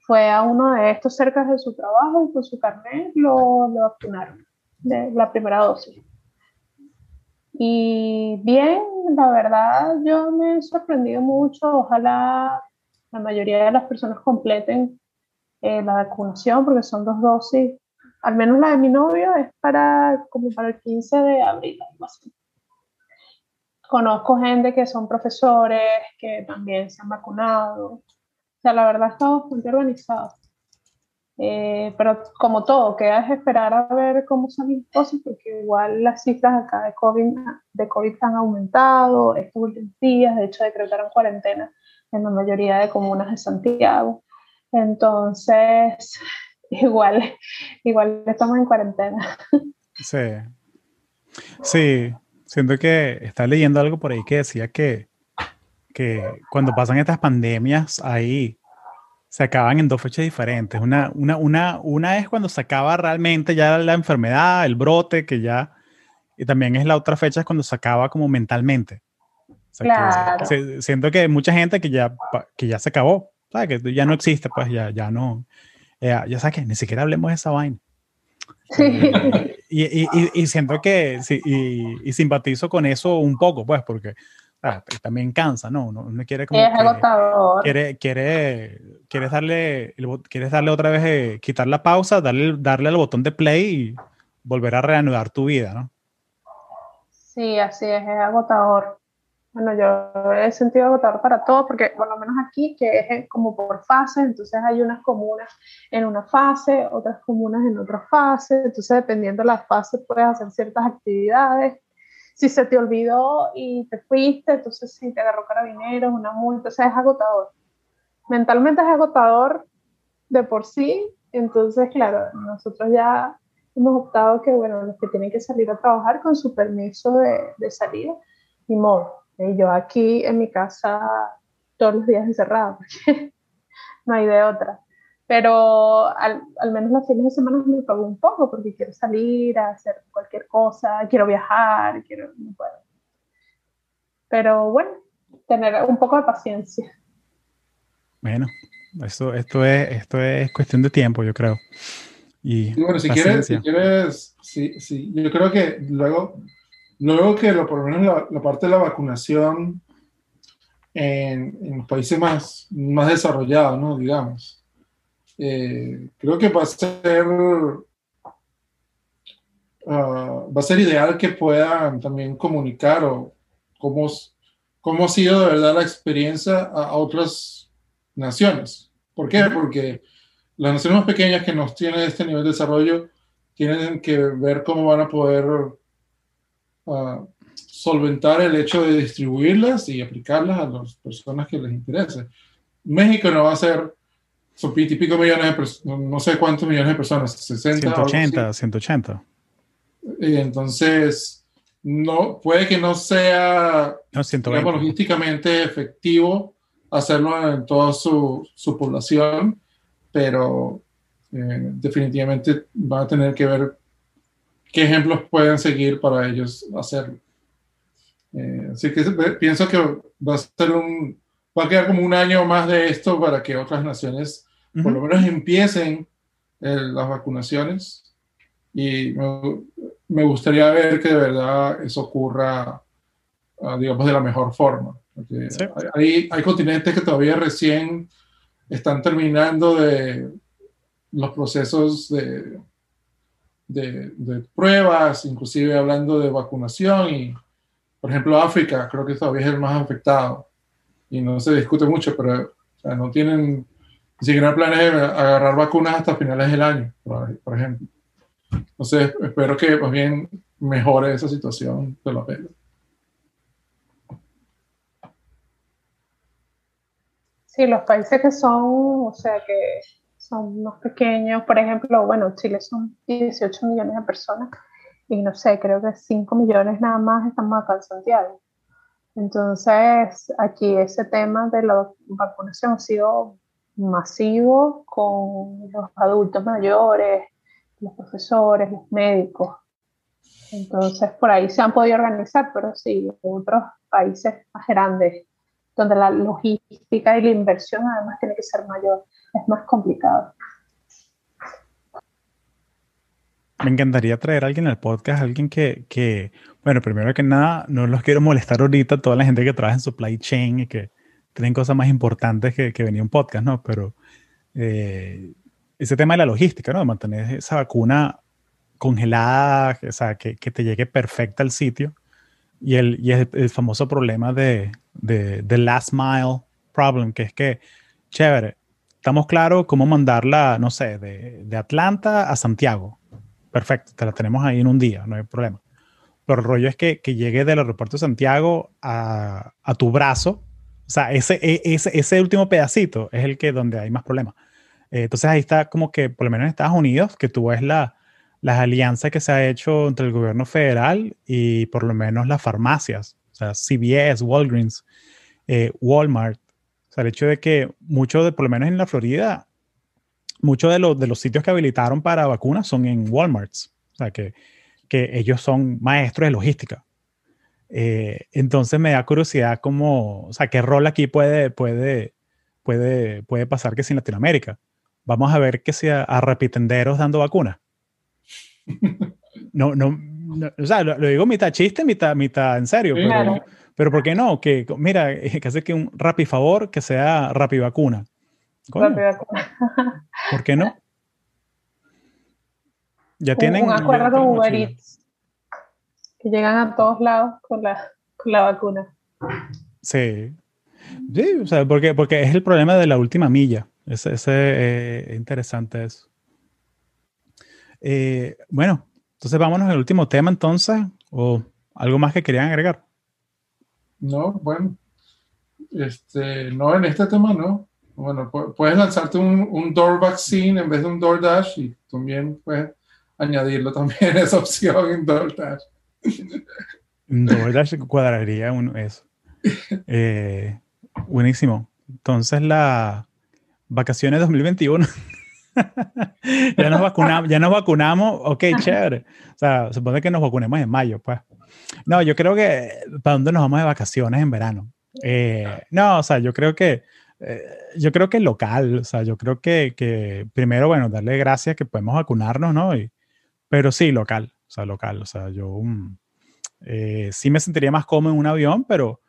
Fue a uno de estos cerca de su trabajo y con su carnet lo, lo vacunaron de la primera dosis. Y bien, la verdad yo me he sorprendido mucho. Ojalá la mayoría de las personas completen eh, la vacunación porque son dos dosis. Al menos la de mi novio es para como para el 15 de abril, Conozco gente que son profesores, que también se han vacunado. O sea, la verdad está bastante organizado. Eh, pero como todo, queda es esperar a ver cómo son las cosas, porque igual las cifras acá de COVID, de COVID han aumentado estos últimos días, de hecho decretaron cuarentena en la mayoría de comunas de Santiago. Entonces, igual, igual estamos en cuarentena. Sí. Sí, siento que está leyendo algo por ahí que decía que, que cuando pasan estas pandemias ahí se acaban en dos fechas diferentes. Una, una, una, una es cuando se acaba realmente ya la enfermedad, el brote, que ya... Y también es la otra fecha es cuando se acaba como mentalmente. claro. siento que hay mucha gente que ya, que ya se acabó, ¿sabes? Que ya no existe, pues ya, ya no... ya sabes que ni siquiera hablemos de esa vaina. y, y, y, siento que sí, y, simpatizo con eso un poco, pues, porque Ah, también cansa, ¿no? Uno, quiere como... Es agotador. Quiere, quiere, quieres darle, quieres darle otra vez, eh, quitar la pausa, darle, darle al botón de play y volver a reanudar tu vida, ¿no? Sí, así es, es agotador. Bueno, yo he sentido agotador para todo, porque por lo menos aquí, que es como por fase, entonces hay unas comunas en una fase, otras comunas en otra fase, entonces dependiendo de la fase puedes hacer ciertas actividades si se te olvidó y te fuiste, entonces si te agarró carabineros, una multa, o sea, es agotador. Mentalmente es agotador de por sí, entonces, claro, nosotros ya hemos optado que, bueno, los que tienen que salir a trabajar con su permiso de, de salida, y modo. Y yo aquí en mi casa todos los días encerrada, porque no hay de otra. Pero al, al, menos los fines de semana me pago un poco porque quiero salir a hacer cualquier cosa, quiero viajar, quiero, no puedo. Pero bueno, tener un poco de paciencia. Bueno, esto, esto, es, esto es cuestión de tiempo, yo creo. Y, bueno, si quieres, si quieres sí, sí, yo creo que luego, luego que lo, por lo menos la, la parte de la vacunación en, en países más, más desarrollados, ¿no? Digamos. Eh, creo que va a ser uh, va a ser ideal que puedan también comunicar o cómo, cómo ha sido de verdad la experiencia a, a otras naciones. ¿Por qué? Porque las naciones más pequeñas que nos tienen este nivel de desarrollo tienen que ver cómo van a poder uh, solventar el hecho de distribuirlas y aplicarlas a las personas que les interese. México no va a ser, son pico millones de personas, no sé cuántos millones de personas, 60. 180, 180. Y entonces, no, puede que no sea no, digamos, logísticamente efectivo hacerlo en toda su, su población, pero eh, definitivamente van a tener que ver qué ejemplos pueden seguir para ellos hacerlo. Eh, así que pienso que va a ser un, va a quedar como un año más de esto para que otras naciones uh -huh. por lo menos empiecen eh, las vacunaciones y me, me, gustaría ver que de verdad eso ocurra, uh, digamos, de la mejor forma. Sí. Hay, hay continentes que todavía recién están terminando de los procesos de, de, de pruebas, inclusive hablando de vacunación y por ejemplo, África creo que todavía es el más afectado y no se discute mucho, pero o sea, no tienen ni siquiera planes agarrar vacunas hasta finales del año, por ejemplo. Entonces, espero que más bien mejore esa situación de la pena. Sí, los países que son, o sea, que son más pequeños, por ejemplo, bueno, Chile son 18 millones de personas y no sé, creo que 5 millones nada más estamos acá en Santiago. Entonces, aquí ese tema de la vacunación ha sido masivo con los adultos mayores, los profesores, los médicos. Entonces, por ahí se han podido organizar, pero sí, otros países más grandes, donde la logística y la inversión además tiene que ser mayor, es más complicado. Me encantaría traer a alguien al podcast, alguien que, que, bueno, primero que nada, no los quiero molestar ahorita, toda la gente que trabaja en supply chain y que tienen cosas más importantes que, que venir un podcast, ¿no? Pero eh, ese tema de la logística, ¿no? Mantener esa vacuna congelada, o sea, que, que te llegue perfecta al sitio. Y el, y el, el famoso problema de, de, de, last mile problem, que es que, chévere, estamos claros cómo mandarla, no sé, de, de Atlanta a Santiago perfecto, te la tenemos ahí en un día, no hay problema. Pero el rollo es que, que llegue del aeropuerto de Santiago a, a tu brazo, o sea, ese, e, ese, ese, último pedacito es el que donde hay más problemas. Eh, entonces ahí está como que, por lo menos en Estados Unidos, que tú ves la, las alianzas que se ha hecho entre el gobierno federal y por lo menos las farmacias, o sea, CVS, Walgreens, eh, Walmart. O sea, el hecho de que muchos de, por lo menos en la Florida, muchos de, los, de los sitios que habilitaron para vacunas son en Walmarts. O sea, que, que ellos son maestros de logística. Eh, entonces me da curiosidad cómo, o sea, qué rol aquí puede, puede, puede, puede pasar que sin Latinoamérica. Vamos a ver que sea a repitenderos dando vacunas. No, no, no, o sea, lo, lo, digo mitad chiste, mitad, mitad en serio. Claro. Pero, pero ¿por qué no? Que, mira, que hace que un rapi favor que sea rapi vacuna. ¿Por qué no? Ya tienen. Un acuerdo con Uber Eats. Que llegan a todos lados con la, con la vacuna. Sí. Sí, o sea, porque, porque es el problema de la última milla. Ese, ese eh, interesante eso. Eh, bueno, entonces vámonos al último tema entonces. ¿O algo más que querían agregar? No, bueno. Este, no, en este tema no. Bueno, puedes lanzarte un, un Door Vaccine en vez de un DoorDash y también puedes añadirlo también esa opción en DoorDash. DoorDash cuadraría uno, eso. Eh, buenísimo. Entonces, la vacaciones 2021. ya, nos vacunamos, ya nos vacunamos, ok, chévere. O sea, supone que nos vacunemos en mayo, pues. No, yo creo que, ¿para dónde nos vamos de vacaciones en verano? Eh, no, o sea, yo creo que, eh, yo creo que local, o sea, yo creo que, que, primero, bueno, darle gracias que podemos vacunarnos, ¿no? Y, pero sí, local, sea, local, o sea, yo um, eh, sí me sentiría más cómodo en un avión, pero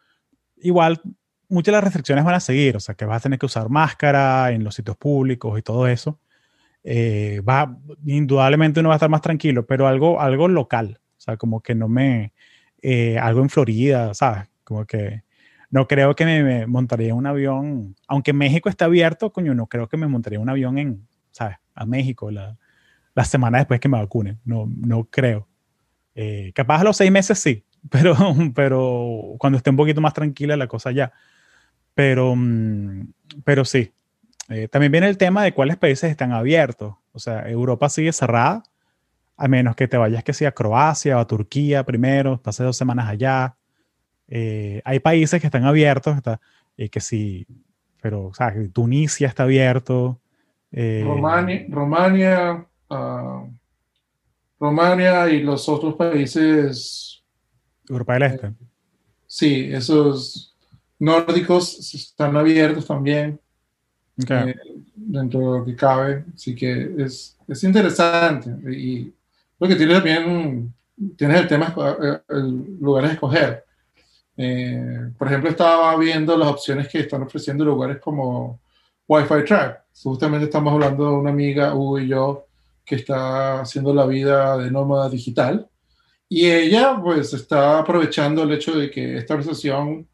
igual muchas de las restricciones van a seguir, o sea, que vas a tener que usar máscara en los sitios públicos y todo eso. Eh, va, indudablemente uno va a estar más tranquilo, pero algo, algo local, o sea, como que no me, eh, algo en Florida, ¿sabes? Como que no creo que me, montaría un avión, aunque México está abierto, coño, no creo que me montaría un avión en, ¿sabes? A México la, la semana después que me vacunen, no, no creo. Eh, capaz a los seis meses sí, pero, pero cuando esté un poquito más tranquila la cosa ya. Pero, mm, pero sí. Eh, también viene el tema de cuáles países están abiertos. O sea, Europa sigue cerrada, a menos que te vayas que sea a Croacia o a Turquía primero, pases dos semanas allá. Eh, hay países que están abiertos, está, eh, que sí, pero o sea, Tunisia está abierto. Romania, Romania, uh, Romania y los otros países. Europa del Este. sí, esos nórdicos están abiertos también. Eh, dentro de lo que cabe. Así que es, es interesante. Y lo que tiene también, tienes el tema, eh, el lugares a escoger. Eh, por ejemplo, estaba viendo las opciones que están ofreciendo lugares como Wi-Fi Track. Justamente estamos hablando de una amiga, Hugo y yo, que está haciendo la vida de nómada digital. Y ella, pues, está aprovechando el hecho de que esta organización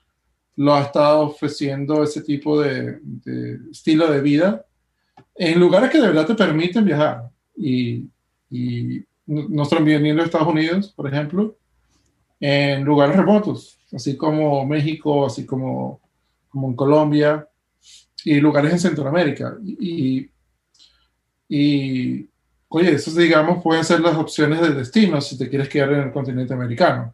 lo ha estado ofreciendo ese tipo de, estilo de vida en lugares que de verdad te permiten viajar. Y, y no están viniendo a Estados Unidos, por ejemplo, en lugares remotos, así como México, así como, como en Colombia y lugares en Centroamérica. Y, oye, esos digamos pueden ser las opciones de destino si te quieres quedar en el continente americano.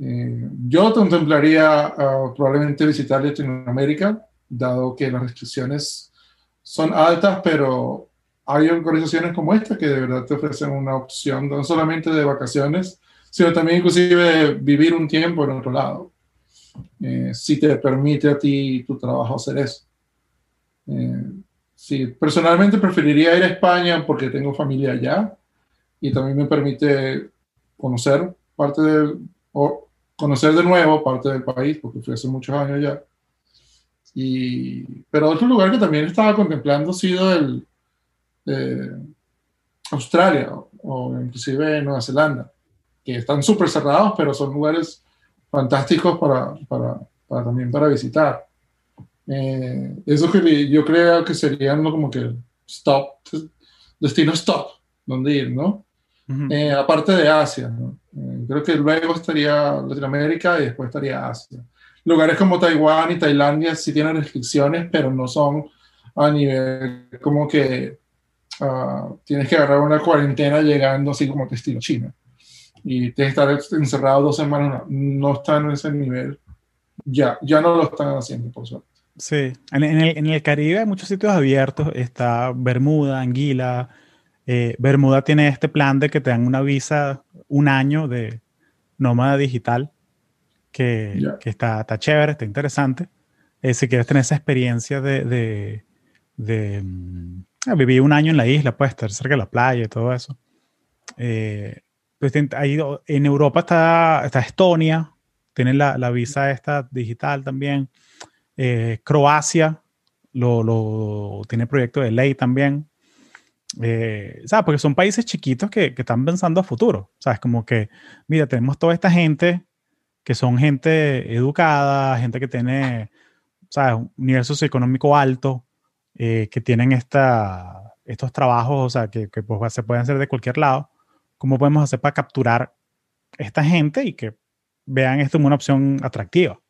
Eh, yo contemplaría ah, probablemente visitar Latinoamérica, dado que las restricciones son altas, pero hay organizaciones como esta que de verdad te ofrecen una opción no solamente de vacaciones, sino también inclusive vivir un tiempo en otro lado, eh, si te permite a ti tu trabajo hacer eso. Eh, sí, personalmente preferiría ir a España porque tengo familia allá y también me permite conocer parte del o conocer de nuevo parte del país, porque fui hace muchos años ya. Y, pero otro lugar que también estaba contemplando ha sido el eh, Australia o, inclusive Nueva Zelanda, que están súper cerrados, pero son lugares fantásticos para, para, para también para visitar. Eh, eso que yo creo que serían como que stop, destino stop, donde ir, ¿no? Eh, aparte de Asia, ¿no? Eh, creo que luego estaría Latinoamérica y después estaría Asia. Lugares como Taiwán y Tailandia sí tienen restricciones, pero no son a nivel como que uh, tienes que agarrar una cuarentena llegando así como que estilo China. Y tienes que estar encerrado dos semanas. No, están en ese nivel. Ya, ya no lo están haciendo, por suerte. Sí, en, el, en el Caribe hay muchos sitios abiertos. Está Bermuda, Anguila, eh, Bermuda tiene este plan de que te dan una visa un año de nómada digital, que, que está, está, chévere, está interesante. Eh, si quieres tener esa experiencia de, de, mm, vivir un año en la isla, pues estar cerca de la playa y todo eso. Eh, pues, en Europa está, está Estonia, tiene la, la, visa esta digital también. Croacia lo, lo, tiene proyecto de ley también. Eh, ¿sabes? Porque son países chiquitos que, que, están pensando a futuro, ¿sabes? Como que, mira, tenemos toda esta gente que son gente educada, gente que tiene, ¿sabes? Un nivel socioeconómico alto, eh, que tienen esta, estos trabajos, o sea, que, que pues, se pueden hacer de cualquier lado. ¿Cómo podemos hacer para capturar esta gente y que vean esto como una opción atractiva?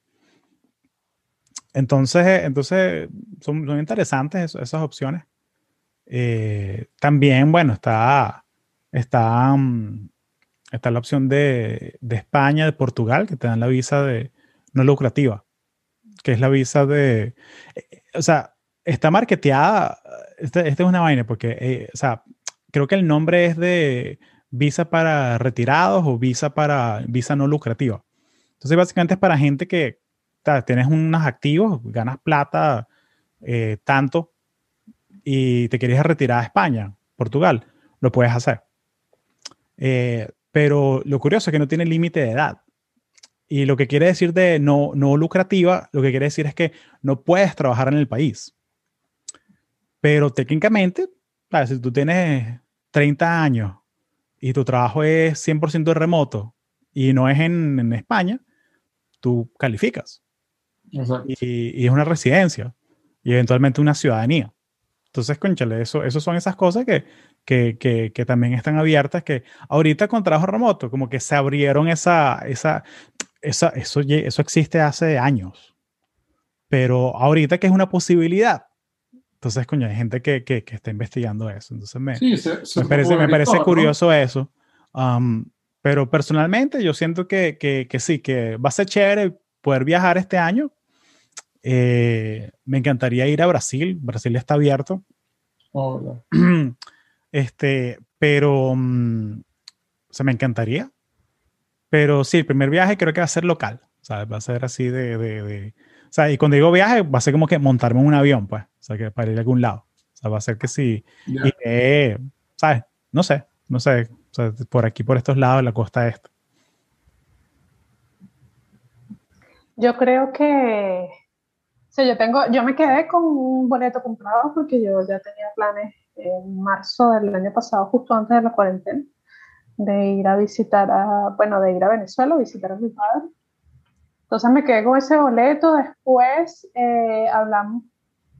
Entonces, entonces son, son interesantes esas opciones. Eh, también, bueno, está está, mm, está la opción de, de, España, de Portugal, que te dan la visa de no lucrativa, que es la visa de, eh, o sea, está marketeada, esta este es una vaina, porque, eh, o sea, creo que el nombre es de visa para retirados o visa para visa no lucrativa. Entonces, básicamente es para gente que tienes unos activos, ganas plata eh, tanto y te quieres retirar a España, Portugal, lo puedes hacer. Eh, pero lo curioso es que no tiene límite de edad. Y lo que quiere decir de no, no lucrativa, lo que quiere decir es que no puedes trabajar en el país. Pero técnicamente, si tú tienes 30 años y tu trabajo es 100% remoto y no es en, España, tú calificas. Y, es una residencia y eventualmente una ciudadanía. Entonces, conchale, eso, eso son esas cosas que, que, que, también están abiertas, que ahorita con trabajo remoto, como que se abrieron esa, esa, esa, eso, eso existe hace años. Pero ahorita que es una posibilidad, entonces, coño, hay gente que, que, que está investigando eso. Entonces, me, me parece, me parece curioso eso. Um, pero personalmente, yo siento que, que, sí, que va a ser chévere poder viajar este año. Eh, me encantaría ir a Brasil. Brasil está abierto. Hola. Este, pero, um, o sea, me encantaría. Pero sí, el primer viaje creo que va a ser local. ¿sabes? Va a ser así de, de, de o sea, y cuando digo viaje, va a ser como que montarme en un avión, pues. O sea, que para ir a algún lado. O sea, va a ser que sí. Y, eh, ¿sabes? No sé, no sé. O sea, por aquí, por estos lados, la costa esta. Yo creo que. Sea, yo tengo, yo me quedé con un boleto comprado porque yo ya tenía planes en marzo del año pasado, justo antes de la cuarentena, de ir a visitar a, bueno, de ir a Venezuela, visitar a mi padre. Entonces me quedé con ese boleto. Después eh, hablamos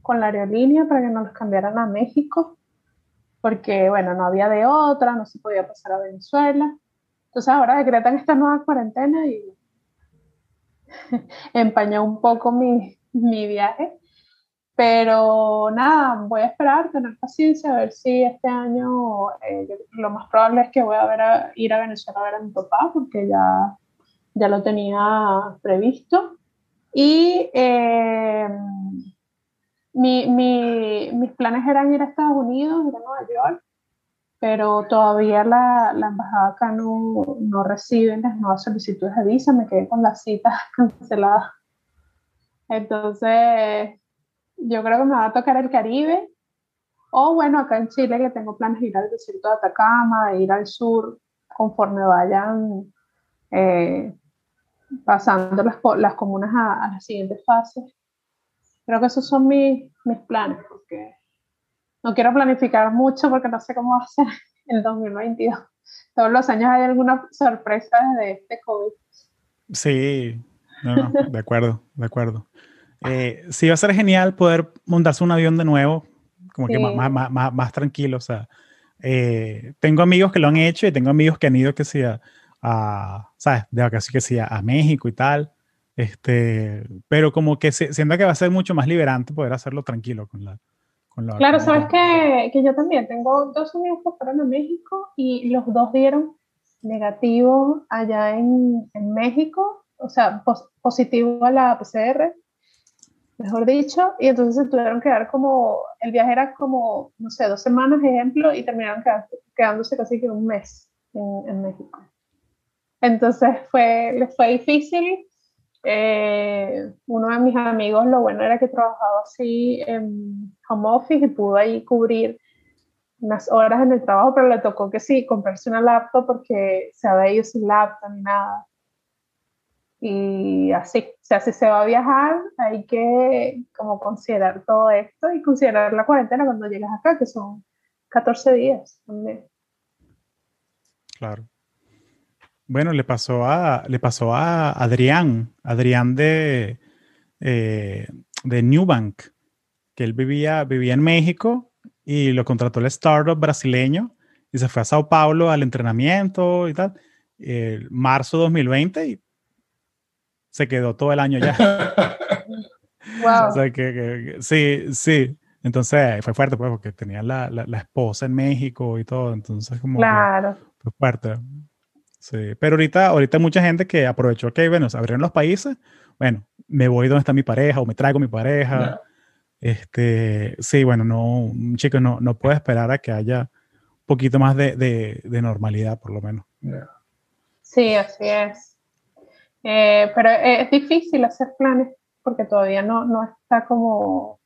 con la aerolínea para que nos los cambiaran a México, porque, bueno, no había de otra, no se podía pasar a Venezuela. Entonces ahora decretan esta nueva cuarentena y empañó un poco mi, mi viaje. Pero nada, voy a esperar, tener paciencia, a ver si este año eh, lo más probable es que voy a, ver a ir a Venezuela a ver a mi papá, porque ya ya lo tenía previsto. Y eh, mis planes eran ir a Estados Unidos, ir a Nueva York, pero todavía la, la embajada acá no, no recibe las nuevas solicitudes de visa, me quedé con las citas canceladas. Entonces, yo creo que me va a tocar el Caribe, o bueno, acá en Chile que tengo planes de ir al desierto de Atacama, de ir al sur, conforme vayan eh, pasando las, las comunas a, a, las siguientes fases. Creo que esos son mis, mis planes, porque no quiero planificar mucho porque no sé cómo va a ser el 2022. Todos los años hay alguna sorpresa desde este COVID. Sí, no, de acuerdo, de acuerdo. Eh, sí, va a ser genial poder montarse un avión de nuevo, como que más, más, más, más, tranquilo. O sea, eh, tengo amigos que lo han hecho y tengo amigos que han ido que sea a, ¿sabes? De vacaciones que sí, a México y tal. Este, pero como que se, siento que va a ser mucho más liberante poder hacerlo tranquilo con la... Con la claro, sabes que, que, yo también tengo dos amigos que fueron a México y los dos dieron negativo allá en, en México, o sea, positivo a la PCR, mejor dicho, y entonces se tuvieron que dar como, el viaje era como, no sé, dos semanas, ejemplo, y terminaron quedándose casi que un mes en, en México. Entonces fue, les fue difícil. Eh, uno de mis amigos, lo bueno era que trabajaba así en home office y pudo ahí cubrir unas horas en el trabajo, pero le tocó que sí, comprarse una laptop porque se había ido sin laptop ni nada. Y así, o sea, si se va a viajar, hay que como considerar todo esto y considerar la cuarentena cuando llegas acá, que son 14 días también. Claro. Bueno, le pasó a, le pasó a Adrián, Adrián de, eh, de Newbank, que él vivía, vivía en México y lo contrató el startup brasileño y se fue a Sao Paulo al entrenamiento y tal, el marzo 2020 y se quedó todo el año ya. wow. O sea, que, sí, sí. Entonces fue fuerte, pues, porque tenía la, la, esposa en México y todo, entonces como claro. fue fuerte. Sí, pero ahorita, ahorita hay mucha gente que aprovechó que, bueno, se abrieron los países, bueno, me voy donde está mi pareja o me traigo mi pareja. Este, sí, bueno, no, chicos, no, no puede esperar a que haya un poquito más de, de, normalidad, por lo menos. Sí, así es. Eh, pero es difícil hacer planes porque todavía no, no está como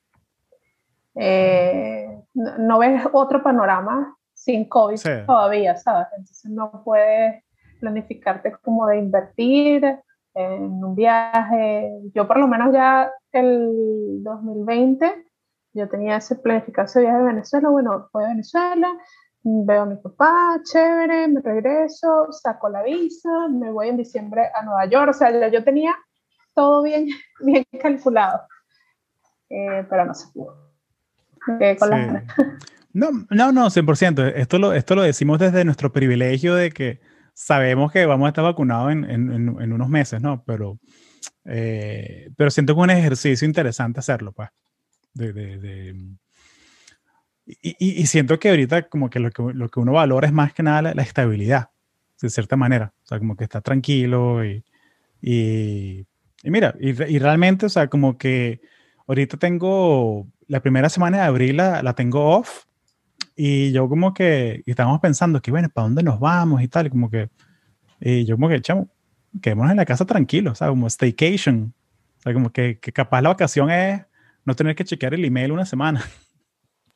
eh, no, ves otro panorama sin COVID todavía, ¿sabes? Entonces no puedes planificarte como de invertir en un viaje. Yo por lo menos ya el 2020, yo tenía ese planificado ese viaje de Venezuela, bueno, voy a Venezuela, veo a mi papá, chévere, me regreso, saco la visa, me voy en diciembre a Nueva York, o sea, ya yo tenía todo bien, bien calculado, eh, pero no se pudo. No, no, no, 100%. Esto lo, esto lo decimos desde nuestro privilegio de que sabemos que vamos a estar vacunados en, en, en unos meses, ¿no? Pero, eh, pero siento que es un ejercicio interesante hacerlo, pues. De, de, de y, y, siento que ahorita como que lo, que lo que uno valora es más que nada la, estabilidad, de cierta manera. O sea, como que está tranquilo y, y, y mira, y, y, realmente, o sea, como que ahorita tengo la primera semana de abril la, la tengo off y yo como que estábamos pensando que bueno, ¿para dónde nos vamos y tal? Y como que, y yo como que, chamo, quedémonos en la casa tranquilos, o sea, como staycation. O sea, como que, que capaz la vacación es no tener que chequear el email una semana.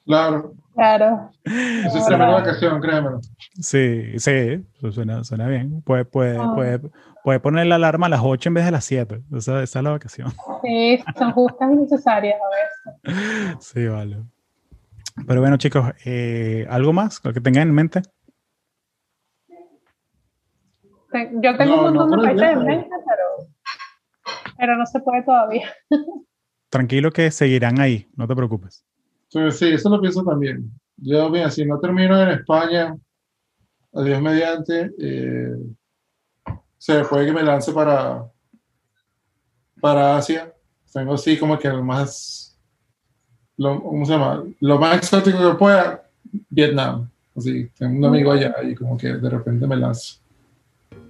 Claro. Claro. Esa es la vacación, créemelo. Sí, sí, suena, suena bien. Puede, puede, ah. puede, puede, poner la alarma a las 8 en vez de las 7. Esa, esa es la vacación. Sí, son justas y necesarias a veces. Sí, vale. Pero bueno, chicos, eh, ¿algo más lo que tengan en mente? Yo tengo un montón de países en mente, pero, pero no se puede todavía. Tranquilo que seguirán ahí, no te preocupes. Sí, eso lo pienso también. Yo, mira, si no termino en España, adiós mediante, eh, se puede que me lance para, para Asia. Tengo así como que lo más, lo, ¿cómo se llama? Lo más exótico que pueda, Vietnam. Así, tengo un amigo allá y como que de repente me lanzo.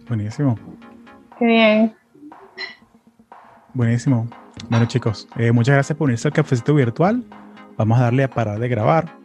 Buenísimo. Qué bien. Buenísimo. Bueno chicos, eh, muchas gracias por unirse al cafecito virtual. Vamos a darle a parar de grabar.